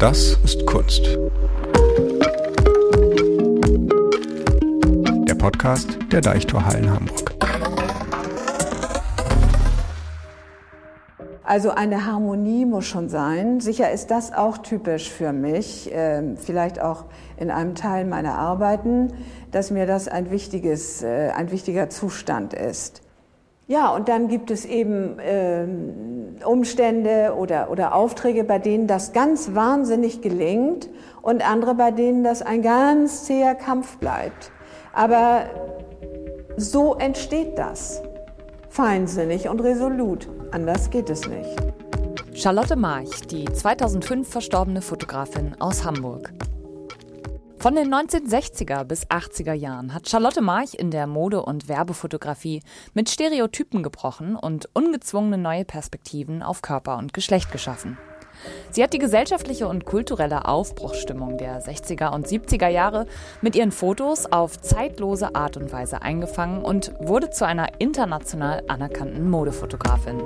Das ist Kunst. Der Podcast der Deichtorhallen Hamburg. Also eine Harmonie muss schon sein. Sicher ist das auch typisch für mich, äh, vielleicht auch in einem Teil meiner Arbeiten, dass mir das ein, wichtiges, äh, ein wichtiger Zustand ist. Ja, und dann gibt es eben äh, Umstände oder, oder Aufträge, bei denen das ganz wahnsinnig gelingt und andere, bei denen das ein ganz zäher Kampf bleibt. Aber so entsteht das. Feinsinnig und resolut. Anders geht es nicht. Charlotte March, die 2005 verstorbene Fotografin aus Hamburg. Von den 1960er bis 80er Jahren hat Charlotte March in der Mode- und Werbefotografie mit Stereotypen gebrochen und ungezwungene neue Perspektiven auf Körper und Geschlecht geschaffen. Sie hat die gesellschaftliche und kulturelle Aufbruchsstimmung der 60er und 70er Jahre mit ihren Fotos auf zeitlose Art und Weise eingefangen und wurde zu einer international anerkannten Modefotografin.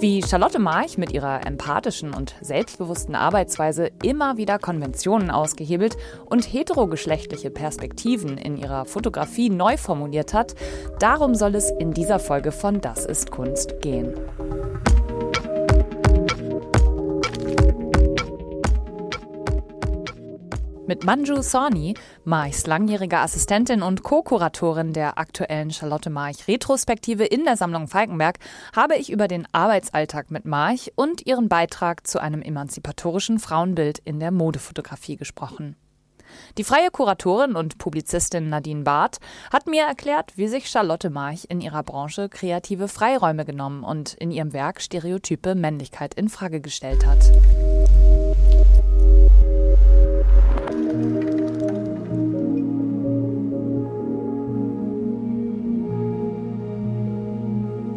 Wie Charlotte March mit ihrer empathischen und selbstbewussten Arbeitsweise immer wieder Konventionen ausgehebelt und heterogeschlechtliche Perspektiven in ihrer Fotografie neu formuliert hat, darum soll es in dieser Folge von Das ist Kunst gehen. Mit Manju Sawhney, Marchs langjährige Assistentin und Co-Kuratorin der aktuellen Charlotte March Retrospektive in der Sammlung Falkenberg, habe ich über den Arbeitsalltag mit March und ihren Beitrag zu einem emanzipatorischen Frauenbild in der Modefotografie gesprochen. Die freie Kuratorin und Publizistin Nadine Barth hat mir erklärt, wie sich Charlotte March in ihrer Branche kreative Freiräume genommen und in ihrem Werk stereotype Männlichkeit in Frage gestellt hat.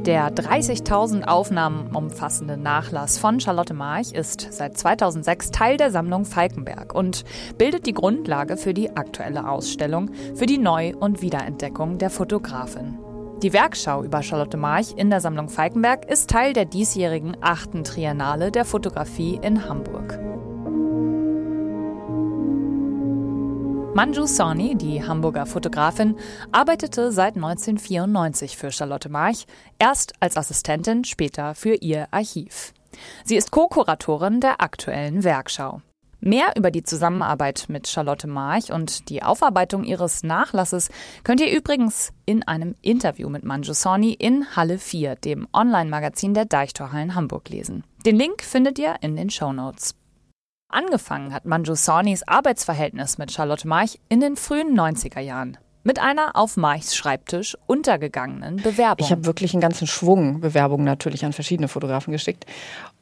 Der 30.000 Aufnahmen umfassende Nachlass von Charlotte March ist seit 2006 Teil der Sammlung Falkenberg und bildet die Grundlage für die aktuelle Ausstellung für die Neu- und Wiederentdeckung der Fotografin. Die Werkschau über Charlotte March in der Sammlung Falkenberg ist Teil der diesjährigen achten Triennale der Fotografie in Hamburg. Manju Sawhney, die Hamburger Fotografin, arbeitete seit 1994 für Charlotte March, erst als Assistentin, später für ihr Archiv. Sie ist Co-Kuratorin der aktuellen Werkschau. Mehr über die Zusammenarbeit mit Charlotte March und die Aufarbeitung ihres Nachlasses könnt ihr übrigens in einem Interview mit Manju Sawhney in Halle 4, dem Online-Magazin der Deichtorhallen Hamburg lesen. Den Link findet ihr in den Show Notes. Angefangen hat Manju Sawhneys Arbeitsverhältnis mit Charlotte March in den frühen 90er Jahren. Mit einer auf Marchs Schreibtisch untergegangenen Bewerbung. Ich habe wirklich einen ganzen Schwung Bewerbungen natürlich an verschiedene Fotografen geschickt.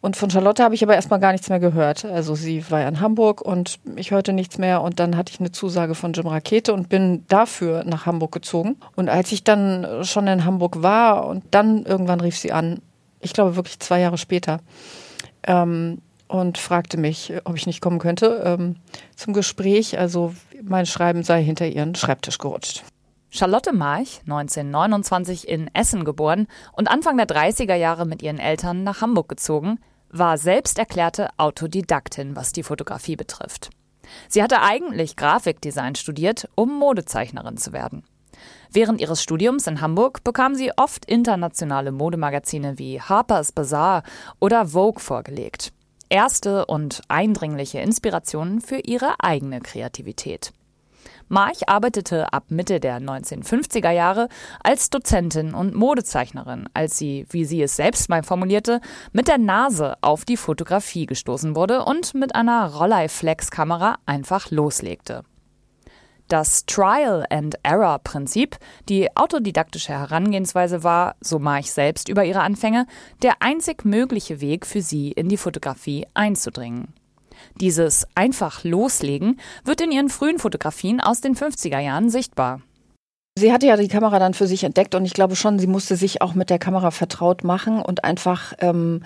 Und von Charlotte habe ich aber erstmal gar nichts mehr gehört. Also sie war in Hamburg und ich hörte nichts mehr. Und dann hatte ich eine Zusage von Jim Rakete und bin dafür nach Hamburg gezogen. Und als ich dann schon in Hamburg war und dann irgendwann rief sie an, ich glaube wirklich zwei Jahre später, ähm, und fragte mich, ob ich nicht kommen könnte ähm, zum Gespräch. Also mein Schreiben sei hinter ihren Schreibtisch gerutscht. Charlotte March, 1929 in Essen geboren und Anfang der 30er Jahre mit ihren Eltern nach Hamburg gezogen, war selbst erklärte Autodidaktin, was die Fotografie betrifft. Sie hatte eigentlich Grafikdesign studiert, um Modezeichnerin zu werden. Während ihres Studiums in Hamburg bekam sie oft internationale Modemagazine wie Harper's Bazaar oder Vogue vorgelegt erste und eindringliche Inspirationen für ihre eigene Kreativität. March arbeitete ab Mitte der 1950er Jahre als Dozentin und Modezeichnerin, als sie, wie sie es selbst mal formulierte, mit der Nase auf die Fotografie gestoßen wurde und mit einer Rolleiflex-Kamera einfach loslegte. Das Trial-and-Error-Prinzip, die autodidaktische Herangehensweise war, so March selbst über ihre Anfänge, der einzig mögliche Weg für sie in die Fotografie einzudringen. Dieses einfach Loslegen wird in ihren frühen Fotografien aus den 50er Jahren sichtbar. Sie hatte ja die Kamera dann für sich entdeckt und ich glaube schon, sie musste sich auch mit der Kamera vertraut machen und einfach ähm,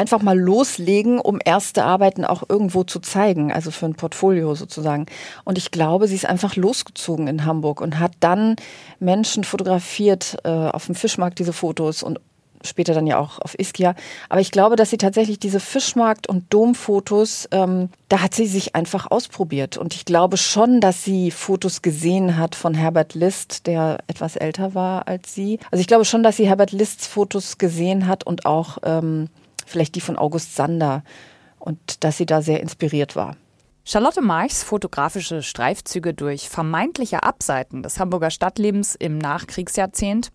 einfach mal loslegen, um erste Arbeiten auch irgendwo zu zeigen, also für ein Portfolio sozusagen. Und ich glaube, sie ist einfach losgezogen in Hamburg und hat dann Menschen fotografiert äh, auf dem Fischmarkt diese Fotos und später dann ja auch auf Ischia. Aber ich glaube, dass sie tatsächlich diese Fischmarkt- und Domfotos, ähm, da hat sie sich einfach ausprobiert. Und ich glaube schon, dass sie Fotos gesehen hat von Herbert List, der etwas älter war als sie. Also ich glaube schon, dass sie Herbert Lists Fotos gesehen hat und auch ähm, vielleicht die von August Sander und dass sie da sehr inspiriert war. Charlotte Marchs fotografische Streifzüge durch vermeintliche Abseiten des Hamburger Stadtlebens im Nachkriegsjahrzehnt,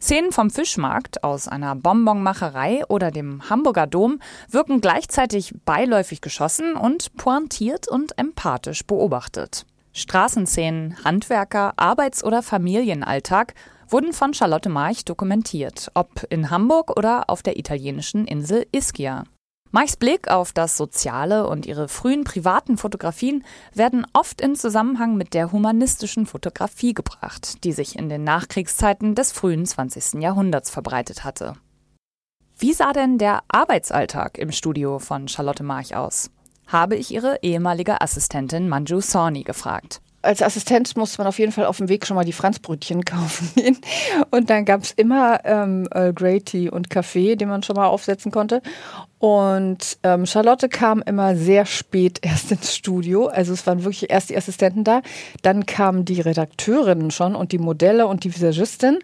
Szenen vom Fischmarkt aus einer Bonbonmacherei oder dem Hamburger Dom wirken gleichzeitig beiläufig geschossen und pointiert und empathisch beobachtet. Straßenszenen, Handwerker, Arbeits- oder Familienalltag wurden von Charlotte March dokumentiert, ob in Hamburg oder auf der italienischen Insel Ischia. Meichs Blick auf das Soziale und ihre frühen privaten Fotografien werden oft in Zusammenhang mit der humanistischen Fotografie gebracht, die sich in den Nachkriegszeiten des frühen 20. Jahrhunderts verbreitet hatte. Wie sah denn der Arbeitsalltag im Studio von Charlotte March aus? Habe ich ihre ehemalige Assistentin Manju Sawhney gefragt als Assistent musste man auf jeden Fall auf dem Weg schon mal die Franzbrötchen kaufen gehen. Und dann gab es immer ähm, Earl Grey Tea und Kaffee, den man schon mal aufsetzen konnte. Und ähm, Charlotte kam immer sehr spät erst ins Studio. Also es waren wirklich erst die Assistenten da. Dann kamen die Redakteurinnen schon und die Modelle und die Visagistin.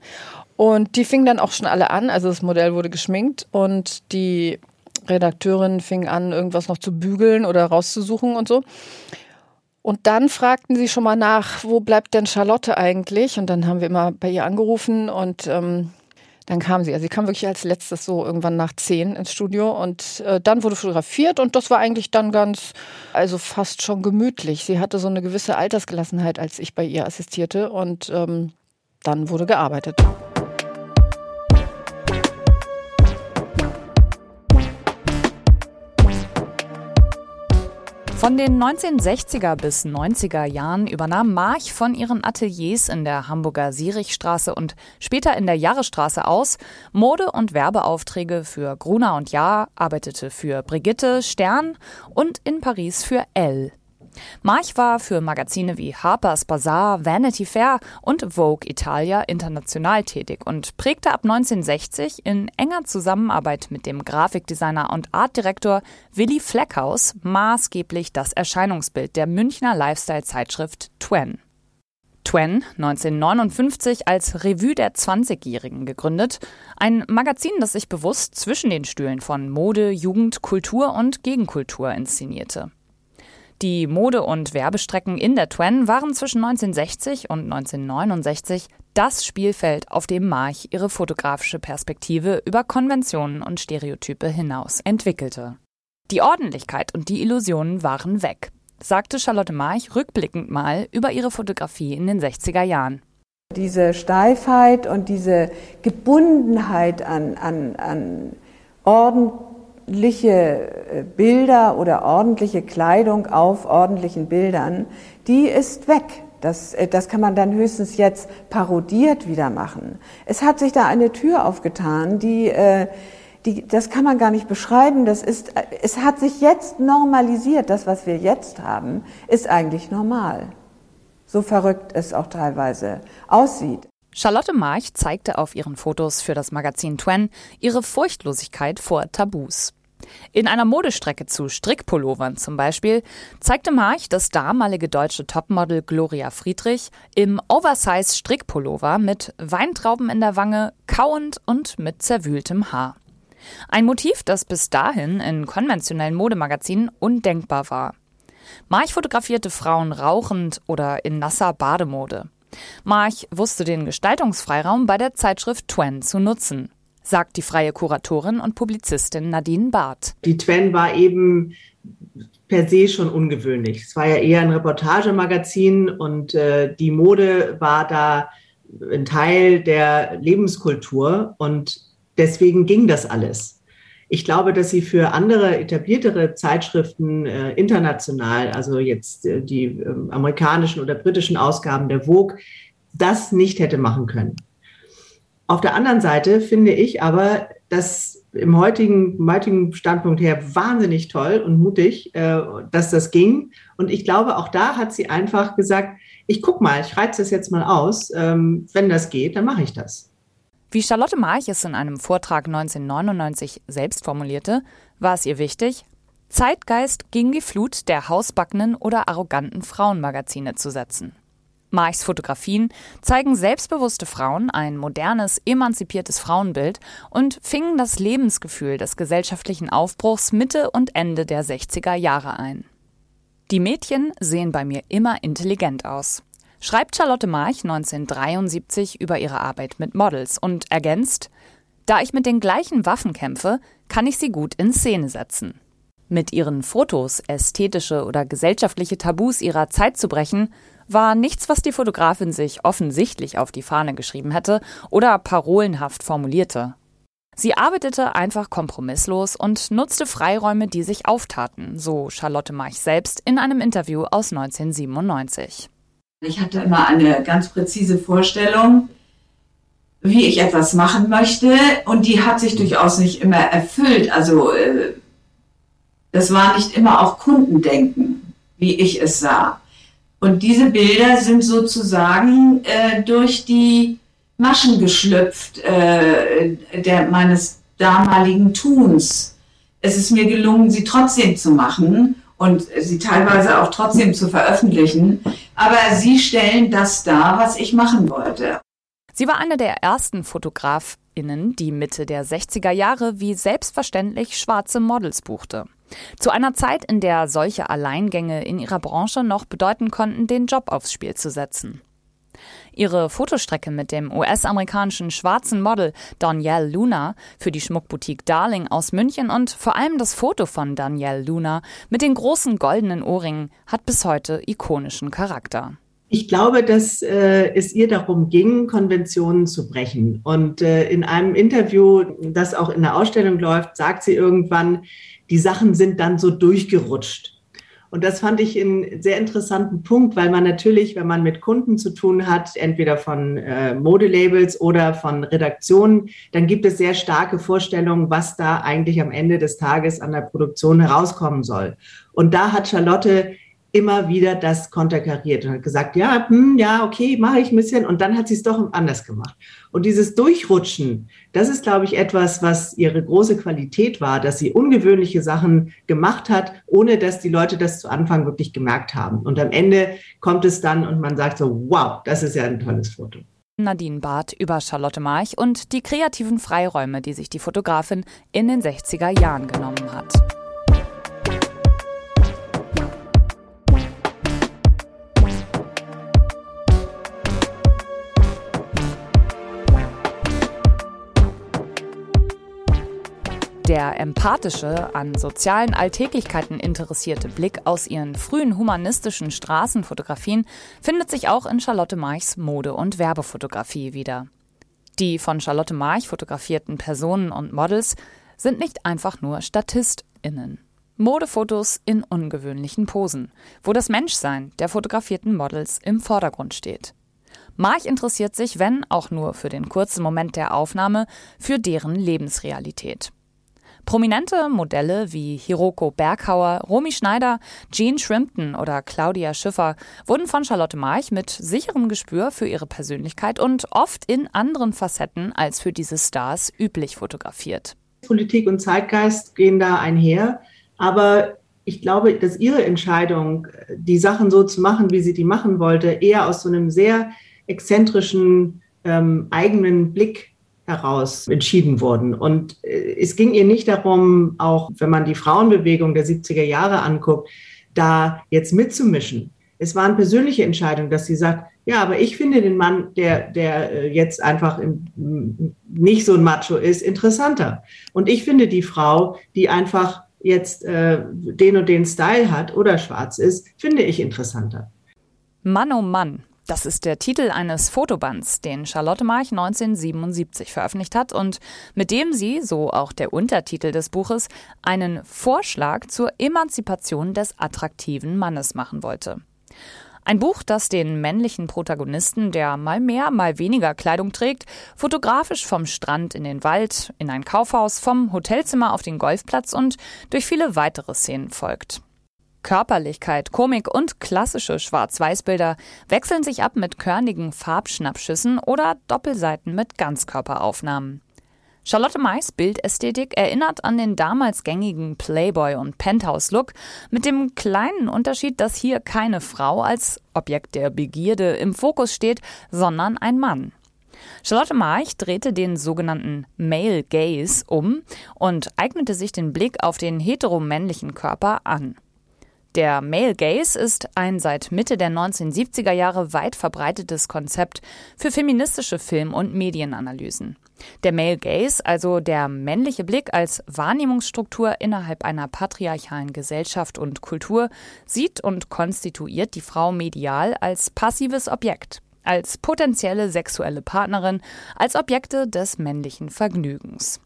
Und die fingen dann auch schon alle an. Also das Modell wurde geschminkt und die Redakteurin fing an, irgendwas noch zu bügeln oder rauszusuchen und so. Und dann fragten sie schon mal nach, wo bleibt denn Charlotte eigentlich? Und dann haben wir immer bei ihr angerufen und ähm, dann kam sie. Also sie kam wirklich als letztes so irgendwann nach zehn ins Studio und äh, dann wurde fotografiert und das war eigentlich dann ganz, also fast schon gemütlich. Sie hatte so eine gewisse Altersgelassenheit, als ich bei ihr assistierte und ähm, dann wurde gearbeitet. Von den 1960er bis 90er Jahren übernahm March von ihren Ateliers in der Hamburger Sierichstraße und später in der Jahrestraße aus Mode- und Werbeaufträge für Gruner und Jahr, arbeitete für Brigitte, Stern und in Paris für Elle. March war für Magazine wie Harper's Bazaar, Vanity Fair und Vogue Italia international tätig und prägte ab 1960 in enger Zusammenarbeit mit dem Grafikdesigner und Artdirektor Willy Fleckhaus maßgeblich das Erscheinungsbild der Münchner Lifestyle-Zeitschrift Twen. Twen, 1959 als Revue der 20-Jährigen gegründet, ein Magazin, das sich bewusst zwischen den Stühlen von Mode, Jugend, Kultur und Gegenkultur inszenierte. Die Mode- und Werbestrecken in der Twen waren zwischen 1960 und 1969 das Spielfeld, auf dem March ihre fotografische Perspektive über Konventionen und Stereotype hinaus entwickelte. Die Ordentlichkeit und die Illusionen waren weg, sagte Charlotte March rückblickend mal über ihre Fotografie in den 60er Jahren. Diese Steifheit und diese Gebundenheit an, an, an Orden, ordentliche äh, Bilder oder ordentliche Kleidung auf ordentlichen Bildern, die ist weg. Das, äh, das kann man dann höchstens jetzt parodiert wieder machen. Es hat sich da eine Tür aufgetan, die, äh, die, das kann man gar nicht beschreiben. Das ist, es hat sich jetzt normalisiert. Das, was wir jetzt haben, ist eigentlich normal. So verrückt es auch teilweise aussieht. Charlotte March zeigte auf ihren Fotos für das Magazin Twen ihre Furchtlosigkeit vor Tabus. In einer Modestrecke zu Strickpullovern zum Beispiel zeigte March das damalige deutsche Topmodel Gloria Friedrich im Oversize-Strickpullover mit Weintrauben in der Wange, kauend und mit zerwühltem Haar. Ein Motiv, das bis dahin in konventionellen Modemagazinen undenkbar war. March fotografierte Frauen rauchend oder in nasser Bademode. March wusste den Gestaltungsfreiraum bei der Zeitschrift Twen zu nutzen sagt die freie Kuratorin und Publizistin Nadine Barth. Die Twen war eben per se schon ungewöhnlich. Es war ja eher ein Reportagemagazin und äh, die Mode war da ein Teil der Lebenskultur und deswegen ging das alles. Ich glaube, dass sie für andere etabliertere Zeitschriften äh, international, also jetzt äh, die äh, amerikanischen oder britischen Ausgaben der Vogue, das nicht hätte machen können. Auf der anderen Seite finde ich aber, dass im heutigen, heutigen Standpunkt her wahnsinnig toll und mutig, äh, dass das ging. Und ich glaube, auch da hat sie einfach gesagt, ich guck mal, ich reize das jetzt mal aus. Ähm, wenn das geht, dann mache ich das. Wie Charlotte March es in einem Vortrag 1999 selbst formulierte, war es ihr wichtig, Zeitgeist gegen die Flut der hausbackenen oder arroganten Frauenmagazine zu setzen. Marchs Fotografien zeigen selbstbewusste Frauen, ein modernes, emanzipiertes Frauenbild und fingen das Lebensgefühl des gesellschaftlichen Aufbruchs Mitte und Ende der 60er Jahre ein. Die Mädchen sehen bei mir immer intelligent aus, schreibt Charlotte March 1973 über ihre Arbeit mit Models und ergänzt, da ich mit den gleichen Waffen kämpfe, kann ich sie gut in Szene setzen. Mit ihren Fotos ästhetische oder gesellschaftliche Tabus ihrer Zeit zu brechen, war nichts, was die Fotografin sich offensichtlich auf die Fahne geschrieben hätte oder parolenhaft formulierte. Sie arbeitete einfach kompromisslos und nutzte Freiräume, die sich auftaten, so Charlotte March selbst in einem Interview aus 1997. Ich hatte immer eine ganz präzise Vorstellung, wie ich etwas machen möchte und die hat sich durchaus nicht immer erfüllt. Also äh, das war nicht immer auch Kundendenken, wie ich es sah. Und diese Bilder sind sozusagen äh, durch die Maschen geschlüpft äh, der, meines damaligen Tuns. Es ist mir gelungen, sie trotzdem zu machen und sie teilweise auch trotzdem zu veröffentlichen. Aber sie stellen das dar, was ich machen wollte. Sie war eine der ersten Fotografinnen, die Mitte der 60er Jahre wie selbstverständlich schwarze Models buchte. Zu einer Zeit, in der solche Alleingänge in ihrer Branche noch bedeuten konnten, den Job aufs Spiel zu setzen. Ihre Fotostrecke mit dem US-amerikanischen schwarzen Model Danielle Luna für die Schmuckboutique Darling aus München und vor allem das Foto von Danielle Luna mit den großen goldenen Ohrringen hat bis heute ikonischen Charakter. Ich glaube, dass äh, es ihr darum ging, Konventionen zu brechen. Und äh, in einem Interview, das auch in der Ausstellung läuft, sagt sie irgendwann, die Sachen sind dann so durchgerutscht. Und das fand ich einen sehr interessanten Punkt, weil man natürlich, wenn man mit Kunden zu tun hat, entweder von äh, Modelabels oder von Redaktionen, dann gibt es sehr starke Vorstellungen, was da eigentlich am Ende des Tages an der Produktion herauskommen soll. Und da hat Charlotte immer wieder das konterkariert und hat gesagt, ja, hm, ja, okay, mache ich ein bisschen. Und dann hat sie es doch anders gemacht. Und dieses Durchrutschen, das ist, glaube ich, etwas, was ihre große Qualität war, dass sie ungewöhnliche Sachen gemacht hat, ohne dass die Leute das zu Anfang wirklich gemerkt haben. Und am Ende kommt es dann und man sagt so, wow, das ist ja ein tolles Foto. Nadine Barth über Charlotte March und die kreativen Freiräume, die sich die Fotografin in den 60er Jahren genommen hat. Der empathische, an sozialen Alltäglichkeiten interessierte Blick aus ihren frühen humanistischen Straßenfotografien findet sich auch in Charlotte Marchs Mode- und Werbefotografie wieder. Die von Charlotte March fotografierten Personen und Models sind nicht einfach nur StatistInnen. Modefotos in ungewöhnlichen Posen, wo das Menschsein der fotografierten Models im Vordergrund steht. March interessiert sich, wenn auch nur für den kurzen Moment der Aufnahme, für deren Lebensrealität. Prominente Modelle wie Hiroko Berghauer, Romy Schneider, Jean Shrimpton oder Claudia Schiffer wurden von Charlotte March mit sicherem Gespür für ihre Persönlichkeit und oft in anderen Facetten als für diese Stars üblich fotografiert. Politik und Zeitgeist gehen da einher, aber ich glaube, dass ihre Entscheidung, die Sachen so zu machen, wie sie die machen wollte, eher aus so einem sehr exzentrischen ähm, eigenen Blick heraus entschieden wurden. Und äh, es ging ihr nicht darum, auch wenn man die Frauenbewegung der 70er Jahre anguckt, da jetzt mitzumischen. Es waren persönliche Entscheidungen, dass sie sagt, ja, aber ich finde den Mann, der, der äh, jetzt einfach nicht so ein Macho ist, interessanter. Und ich finde die Frau, die einfach jetzt äh, den und den Style hat oder schwarz ist, finde ich interessanter. Mann oh Mann, das ist der Titel eines Fotobands, den Charlotte March 1977 veröffentlicht hat und mit dem sie, so auch der Untertitel des Buches, einen Vorschlag zur Emanzipation des attraktiven Mannes machen wollte. Ein Buch, das den männlichen Protagonisten, der mal mehr, mal weniger Kleidung trägt, fotografisch vom Strand in den Wald, in ein Kaufhaus, vom Hotelzimmer auf den Golfplatz und durch viele weitere Szenen folgt. Körperlichkeit, Komik und klassische Schwarz-Weiß-Bilder wechseln sich ab mit körnigen Farbschnappschüssen oder Doppelseiten mit Ganzkörperaufnahmen. Charlotte Mays Bildästhetik erinnert an den damals gängigen Playboy- und Penthouse-Look, mit dem kleinen Unterschied, dass hier keine Frau als Objekt der Begierde im Fokus steht, sondern ein Mann. Charlotte March drehte den sogenannten Male Gaze um und eignete sich den Blick auf den heteromännlichen Körper an. Der Male Gaze ist ein seit Mitte der 1970er Jahre weit verbreitetes Konzept für feministische Film- und Medienanalysen. Der Male Gaze, also der männliche Blick als Wahrnehmungsstruktur innerhalb einer patriarchalen Gesellschaft und Kultur, sieht und konstituiert die Frau medial als passives Objekt, als potenzielle sexuelle Partnerin, als Objekte des männlichen Vergnügens.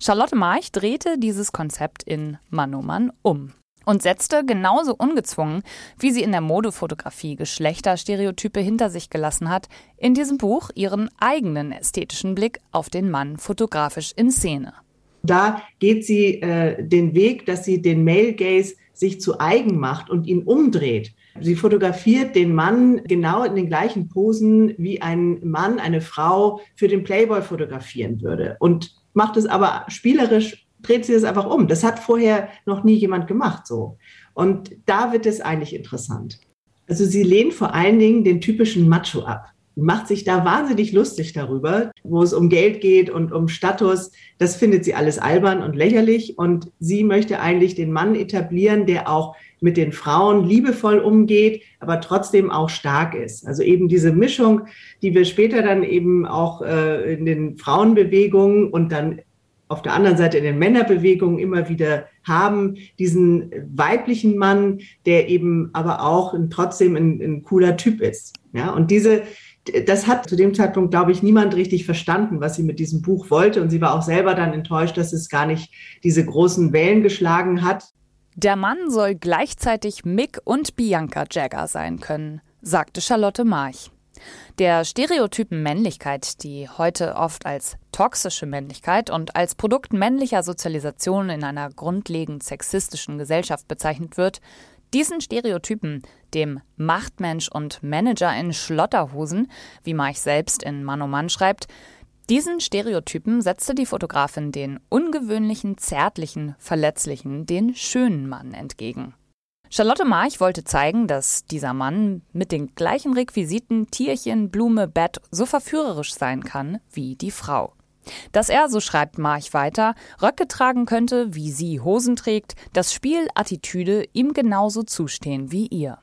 Charlotte March drehte dieses Konzept in Mann um Mann um und setzte genauso ungezwungen, wie sie in der Modefotografie Geschlechterstereotype hinter sich gelassen hat, in diesem Buch ihren eigenen ästhetischen Blick auf den Mann fotografisch in Szene. Da geht sie äh, den Weg, dass sie den Male Gaze sich zu eigen macht und ihn umdreht. Sie fotografiert den Mann genau in den gleichen Posen, wie ein Mann eine Frau für den Playboy fotografieren würde und macht es aber spielerisch dreht sie das einfach um. Das hat vorher noch nie jemand gemacht so. Und da wird es eigentlich interessant. Also sie lehnt vor allen Dingen den typischen Macho ab. Macht sich da wahnsinnig lustig darüber, wo es um Geld geht und um Status. Das findet sie alles albern und lächerlich. Und sie möchte eigentlich den Mann etablieren, der auch mit den Frauen liebevoll umgeht, aber trotzdem auch stark ist. Also eben diese Mischung, die wir später dann eben auch äh, in den Frauenbewegungen und dann auf der anderen Seite in den Männerbewegungen immer wieder haben, diesen weiblichen Mann, der eben aber auch trotzdem ein, ein cooler Typ ist. Ja, und diese, das hat zu dem Zeitpunkt, glaube ich, niemand richtig verstanden, was sie mit diesem Buch wollte. Und sie war auch selber dann enttäuscht, dass es gar nicht diese großen Wellen geschlagen hat. Der Mann soll gleichzeitig Mick und Bianca Jagger sein können, sagte Charlotte March. Der Stereotypen Männlichkeit, die heute oft als toxische Männlichkeit und als Produkt männlicher Sozialisation in einer grundlegend sexistischen Gesellschaft bezeichnet wird, diesen Stereotypen, dem Machtmensch und Manager in Schlotterhosen, wie March selbst in Mann um Mann schreibt, diesen Stereotypen setzte die Fotografin den ungewöhnlichen, zärtlichen, verletzlichen, den schönen Mann entgegen. Charlotte March wollte zeigen, dass dieser Mann mit den gleichen Requisiten Tierchen, Blume, Bett so verführerisch sein kann wie die Frau. Dass er, so schreibt March weiter, Röcke tragen könnte, wie sie Hosen trägt, das Spiel Attitüde ihm genauso zustehen wie ihr.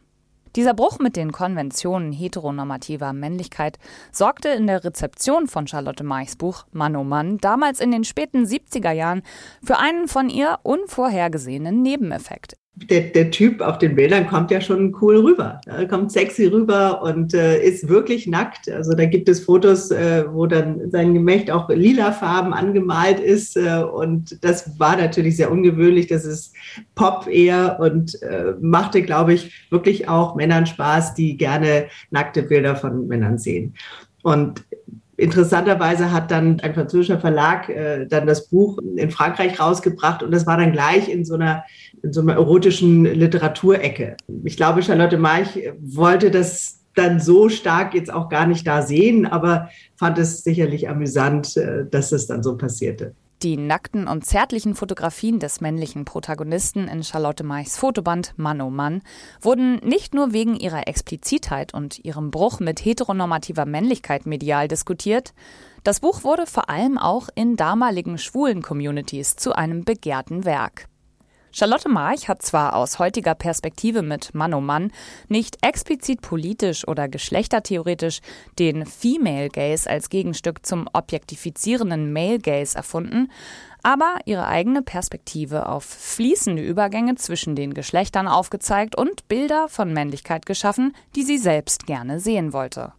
Dieser Bruch mit den Konventionen heteronormativer Männlichkeit sorgte in der Rezeption von Charlotte Marchs Buch Mann oh Mann damals in den späten 70er Jahren für einen von ihr unvorhergesehenen Nebeneffekt der, der Typ auf den Bildern kommt ja schon cool rüber. Er kommt sexy rüber und äh, ist wirklich nackt. Also da gibt es Fotos, äh, wo dann sein Gemächt auch lilafarben angemalt ist. Äh, und das war natürlich sehr ungewöhnlich. Das ist Pop eher und äh, machte, glaube ich, wirklich auch Männern Spaß, die gerne nackte Bilder von Männern sehen. Und interessanterweise hat dann ein französischer Verlag äh, dann das Buch in Frankreich rausgebracht und das war dann gleich in so einer, in so einer erotischen Literaturecke. Ich glaube, Charlotte March wollte das dann so stark jetzt auch gar nicht da sehen, aber fand es sicherlich amüsant, äh, dass es dann so passierte. Die nackten und zärtlichen Fotografien des männlichen Protagonisten in Charlotte Meichs Fotoband Mann oh Mann wurden nicht nur wegen ihrer Explizitheit und ihrem Bruch mit heteronormativer Männlichkeit medial diskutiert, das Buch wurde vor allem auch in damaligen schwulen Communities zu einem begehrten Werk. Charlotte March hat zwar aus heutiger Perspektive mit Mann um Mann nicht explizit politisch oder geschlechtertheoretisch den Female Gaze als Gegenstück zum objektifizierenden Male Gaze erfunden, aber ihre eigene Perspektive auf fließende Übergänge zwischen den Geschlechtern aufgezeigt und Bilder von Männlichkeit geschaffen, die sie selbst gerne sehen wollte.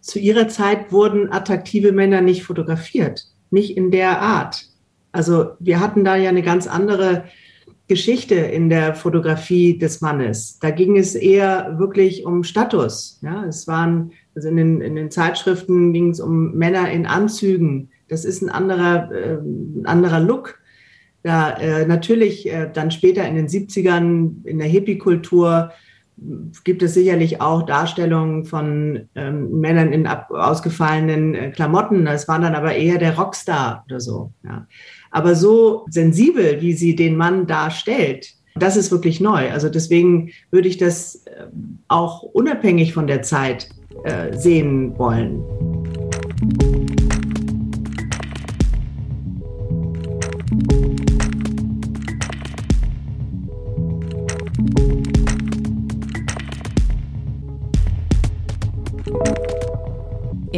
Zu ihrer Zeit wurden attraktive Männer nicht fotografiert, nicht in der Art. Also wir hatten da ja eine ganz andere Geschichte in der Fotografie des Mannes. Da ging es eher wirklich um Status. Ja, es waren, also in den, in den Zeitschriften ging es um Männer in Anzügen. Das ist ein anderer, äh, ein anderer Look. Ja, äh, natürlich äh, dann später in den 70ern in der Hippie-Kultur gibt es sicherlich auch Darstellungen von ähm, Männern in ab, ausgefallenen äh, Klamotten. Das war dann aber eher der Rockstar oder so. Ja. Aber so sensibel, wie sie den Mann darstellt, das ist wirklich neu. Also deswegen würde ich das äh, auch unabhängig von der Zeit äh, sehen wollen.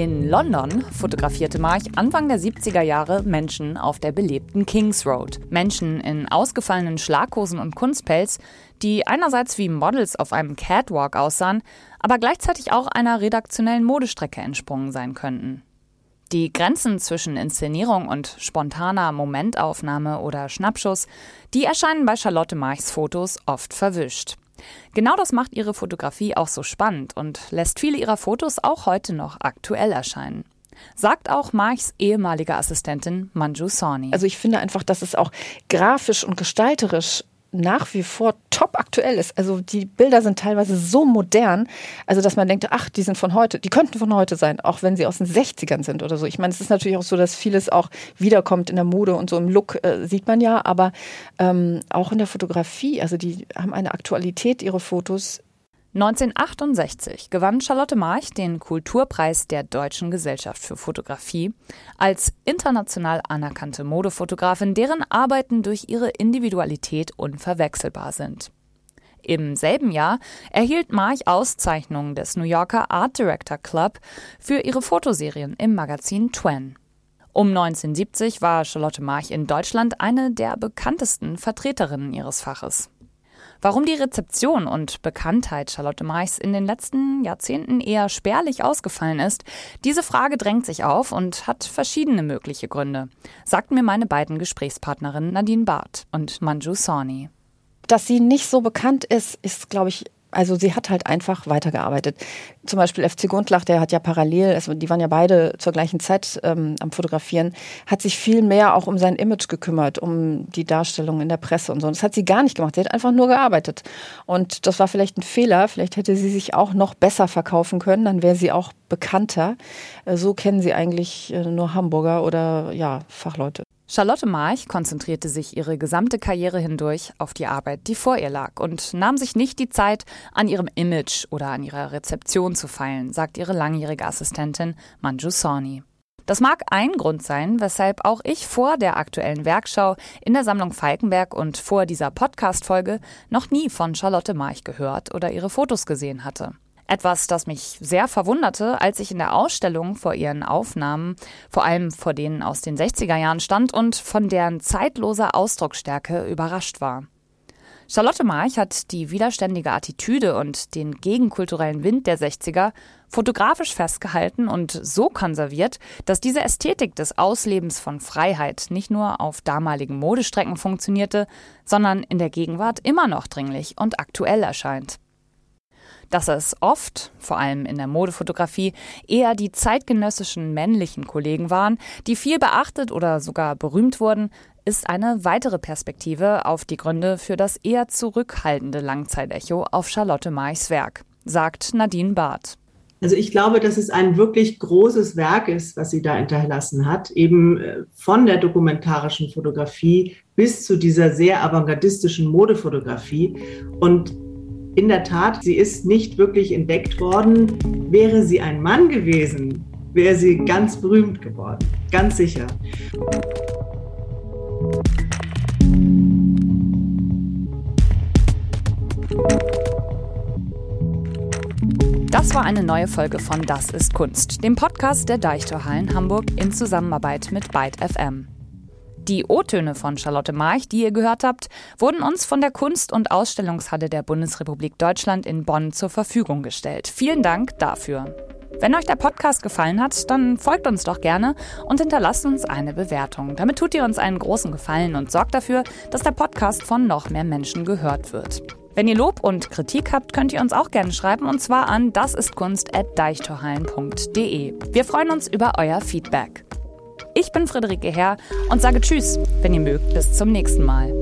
In London fotografierte March Anfang der 70er Jahre Menschen auf der belebten Kings Road. Menschen in ausgefallenen Schlaghosen und Kunstpelz, die einerseits wie Models auf einem Catwalk aussahen, aber gleichzeitig auch einer redaktionellen Modestrecke entsprungen sein könnten. Die Grenzen zwischen Inszenierung und spontaner Momentaufnahme oder Schnappschuss, die erscheinen bei Charlotte Marchs Fotos oft verwischt. Genau das macht ihre Fotografie auch so spannend und lässt viele ihrer Fotos auch heute noch aktuell erscheinen. Sagt auch Marchs ehemalige Assistentin Manju Sawhney. Also ich finde einfach, dass es auch grafisch und gestalterisch nach wie vor top aktuell ist. Also die Bilder sind teilweise so modern, also dass man denkt, ach, die sind von heute, die könnten von heute sein, auch wenn sie aus den 60ern sind oder so. Ich meine, es ist natürlich auch so, dass vieles auch wiederkommt in der Mode und so im Look, äh, sieht man ja, aber ähm, auch in der Fotografie, also die haben eine Aktualität, ihre Fotos, 1968 gewann Charlotte March den Kulturpreis der Deutschen Gesellschaft für Fotografie als international anerkannte Modefotografin, deren Arbeiten durch ihre Individualität unverwechselbar sind. Im selben Jahr erhielt March Auszeichnungen des New Yorker Art Director Club für ihre Fotoserien im Magazin Twen. Um 1970 war Charlotte March in Deutschland eine der bekanntesten Vertreterinnen ihres Faches. Warum die Rezeption und Bekanntheit Charlotte Marchs in den letzten Jahrzehnten eher spärlich ausgefallen ist, diese Frage drängt sich auf und hat verschiedene mögliche Gründe, sagten mir meine beiden Gesprächspartnerinnen Nadine Barth und Manju Sawhney. Dass sie nicht so bekannt ist, ist, glaube ich, also sie hat halt einfach weitergearbeitet. Zum Beispiel FC Gundlach, der hat ja parallel, also die waren ja beide zur gleichen Zeit ähm, am Fotografieren, hat sich viel mehr auch um sein Image gekümmert, um die Darstellung in der Presse und so. Das hat sie gar nicht gemacht. Sie hat einfach nur gearbeitet. Und das war vielleicht ein Fehler. Vielleicht hätte sie sich auch noch besser verkaufen können, dann wäre sie auch bekannter. Äh, so kennen sie eigentlich äh, nur Hamburger oder ja, Fachleute. Charlotte March konzentrierte sich ihre gesamte Karriere hindurch auf die Arbeit, die vor ihr lag und nahm sich nicht die Zeit, an ihrem Image oder an ihrer Rezeption zu feilen, sagt ihre langjährige Assistentin Manju Sawhney. Das mag ein Grund sein, weshalb auch ich vor der aktuellen Werkschau in der Sammlung Falkenberg und vor dieser Podcast-Folge noch nie von Charlotte March gehört oder ihre Fotos gesehen hatte. Etwas, das mich sehr verwunderte, als ich in der Ausstellung vor ihren Aufnahmen, vor allem vor denen aus den 60er Jahren stand und von deren zeitloser Ausdrucksstärke überrascht war. Charlotte March hat die widerständige Attitüde und den gegenkulturellen Wind der 60er fotografisch festgehalten und so konserviert, dass diese Ästhetik des Auslebens von Freiheit nicht nur auf damaligen Modestrecken funktionierte, sondern in der Gegenwart immer noch dringlich und aktuell erscheint dass es oft, vor allem in der Modefotografie, eher die zeitgenössischen männlichen Kollegen waren, die viel beachtet oder sogar berühmt wurden, ist eine weitere Perspektive auf die Gründe für das eher zurückhaltende Langzeitecho auf Charlotte Marchs Werk, sagt Nadine Barth. Also ich glaube, dass es ein wirklich großes Werk ist, was sie da hinterlassen hat, eben äh, von der dokumentarischen Fotografie bis zu dieser sehr avantgardistischen Modefotografie. Und in der Tat, sie ist nicht wirklich entdeckt worden. Wäre sie ein Mann gewesen, wäre sie ganz berühmt geworden. Ganz sicher. Das war eine neue Folge von Das ist Kunst, dem Podcast der Deichtorhallen Hamburg in Zusammenarbeit mit Byte FM. Die O-Töne von Charlotte March, die ihr gehört habt, wurden uns von der Kunst- und Ausstellungshalle der Bundesrepublik Deutschland in Bonn zur Verfügung gestellt. Vielen Dank dafür. Wenn euch der Podcast gefallen hat, dann folgt uns doch gerne und hinterlasst uns eine Bewertung. Damit tut ihr uns einen großen Gefallen und sorgt dafür, dass der Podcast von noch mehr Menschen gehört wird. Wenn ihr Lob und Kritik habt, könnt ihr uns auch gerne schreiben und zwar an dasistkunst.deichtorhallen.de. Wir freuen uns über euer Feedback. Ich bin Friederike Herr und sage Tschüss, wenn ihr mögt, bis zum nächsten Mal.